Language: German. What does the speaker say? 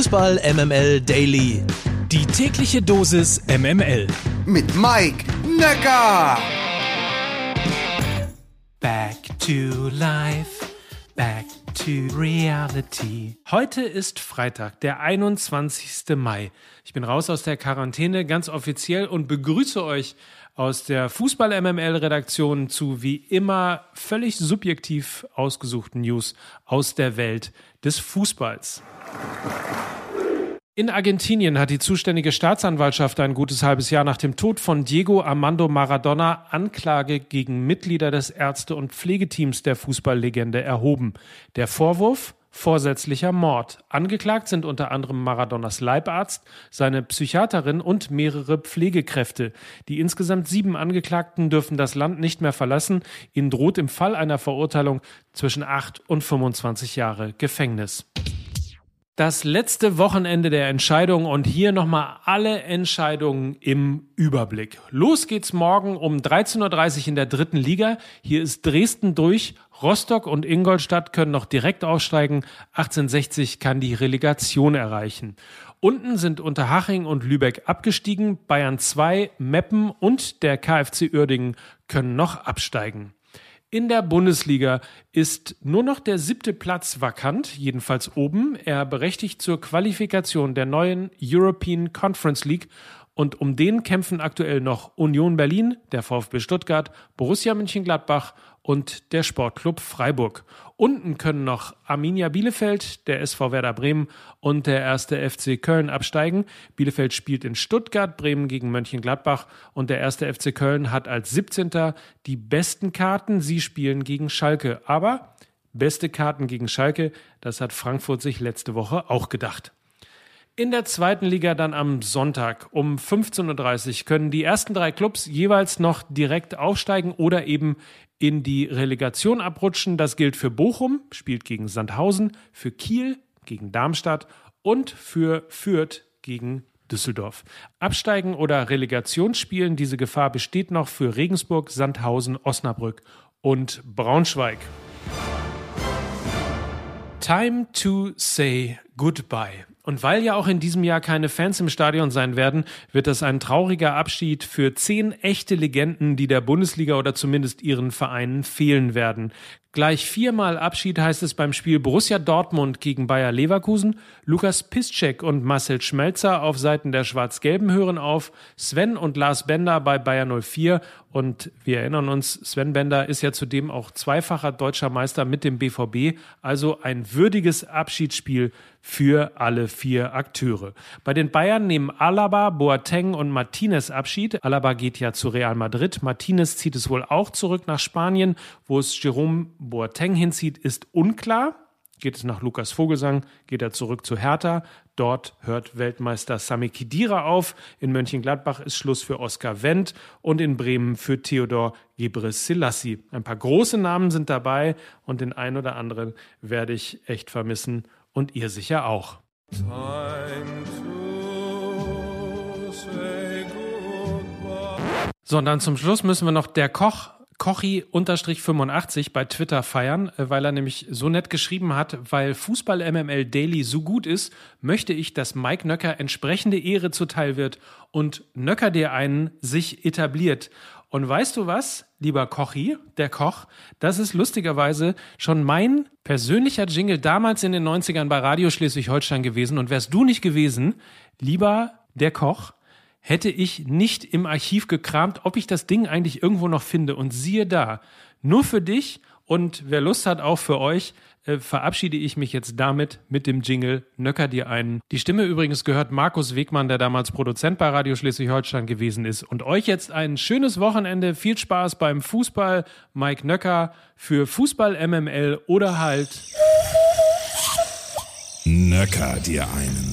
Fußball MML Daily. Die tägliche Dosis MML. Mit Mike Necker. Back to life. Back to reality. Heute ist Freitag, der 21. Mai. Ich bin raus aus der Quarantäne, ganz offiziell und begrüße euch aus der Fußball-MML-Redaktion zu wie immer völlig subjektiv ausgesuchten News aus der Welt des Fußballs. In Argentinien hat die zuständige Staatsanwaltschaft ein gutes halbes Jahr nach dem Tod von Diego Armando Maradona Anklage gegen Mitglieder des Ärzte- und Pflegeteams der Fußballlegende erhoben. Der Vorwurf vorsätzlicher Mord. Angeklagt sind unter anderem Maradonas Leibarzt, seine Psychiaterin und mehrere Pflegekräfte. Die insgesamt sieben Angeklagten dürfen das Land nicht mehr verlassen. Ihnen droht im Fall einer Verurteilung zwischen acht und 25 Jahre Gefängnis das letzte Wochenende der Entscheidung und hier nochmal alle Entscheidungen im Überblick. Los geht's morgen um 13.30 Uhr in der dritten Liga. Hier ist Dresden durch. Rostock und Ingolstadt können noch direkt aufsteigen. 1860 kann die Relegation erreichen. Unten sind Unterhaching und Lübeck abgestiegen. Bayern 2, Meppen und der KfC Uerdingen können noch absteigen. In der Bundesliga ist nur noch der siebte Platz vakant, jedenfalls oben. Er berechtigt zur Qualifikation der neuen European Conference League und um den kämpfen aktuell noch Union Berlin, der VfB Stuttgart, Borussia Mönchengladbach und der Sportclub Freiburg. Unten können noch Arminia Bielefeld, der SV Werder Bremen und der erste FC Köln absteigen. Bielefeld spielt in Stuttgart, Bremen gegen Mönchengladbach und der erste FC Köln hat als 17. die besten Karten. Sie spielen gegen Schalke. Aber beste Karten gegen Schalke, das hat Frankfurt sich letzte Woche auch gedacht. In der zweiten Liga dann am Sonntag um 15.30 Uhr können die ersten drei Clubs jeweils noch direkt aufsteigen oder eben in die Relegation abrutschen. Das gilt für Bochum, spielt gegen Sandhausen, für Kiel gegen Darmstadt und für Fürth gegen Düsseldorf. Absteigen oder Relegation spielen, diese Gefahr besteht noch für Regensburg, Sandhausen, Osnabrück und Braunschweig. Time to say goodbye. Und weil ja auch in diesem Jahr keine Fans im Stadion sein werden, wird das ein trauriger Abschied für zehn echte Legenden, die der Bundesliga oder zumindest ihren Vereinen fehlen werden. Gleich viermal Abschied heißt es beim Spiel Borussia Dortmund gegen Bayer Leverkusen. Lukas Piszczek und Marcel Schmelzer auf Seiten der Schwarz-Gelben hören auf. Sven und Lars Bender bei Bayer 04. Und wir erinnern uns, Sven Bender ist ja zudem auch zweifacher deutscher Meister mit dem BVB. Also ein würdiges Abschiedsspiel für alle vier Akteure. Bei den Bayern nehmen Alaba, Boateng und Martinez Abschied. Alaba geht ja zu Real Madrid. Martinez zieht es wohl auch zurück nach Spanien, wo es Jerome Boateng hinzieht, ist unklar. Geht es nach Lukas Vogelsang, geht er zurück zu Hertha. Dort hört Weltmeister Sami Khedira auf. In Mönchengladbach ist Schluss für Oskar Wendt und in Bremen für Theodor Gebris Selassie. Ein paar große Namen sind dabei und den einen oder anderen werde ich echt vermissen und ihr sicher auch. So, und dann zum Schluss müssen wir noch der Koch Kochi-85 bei Twitter feiern, äh, weil er nämlich so nett geschrieben hat, weil Fußball MML Daily so gut ist, möchte ich, dass Mike Nöcker entsprechende Ehre zuteil wird und Nöcker dir einen sich etabliert. Und weißt du was, lieber Kochi, der Koch, das ist lustigerweise schon mein persönlicher Jingle damals in den 90ern bei Radio Schleswig-Holstein gewesen. Und wärst du nicht gewesen, lieber der Koch, hätte ich nicht im Archiv gekramt, ob ich das Ding eigentlich irgendwo noch finde. Und siehe da, nur für dich und wer Lust hat, auch für euch, äh, verabschiede ich mich jetzt damit mit dem Jingle Nöcker dir einen. Die Stimme übrigens gehört Markus Wegmann, der damals Produzent bei Radio Schleswig-Holstein gewesen ist. Und euch jetzt ein schönes Wochenende. Viel Spaß beim Fußball. Mike Nöcker für Fußball MML oder halt Nöcker dir einen.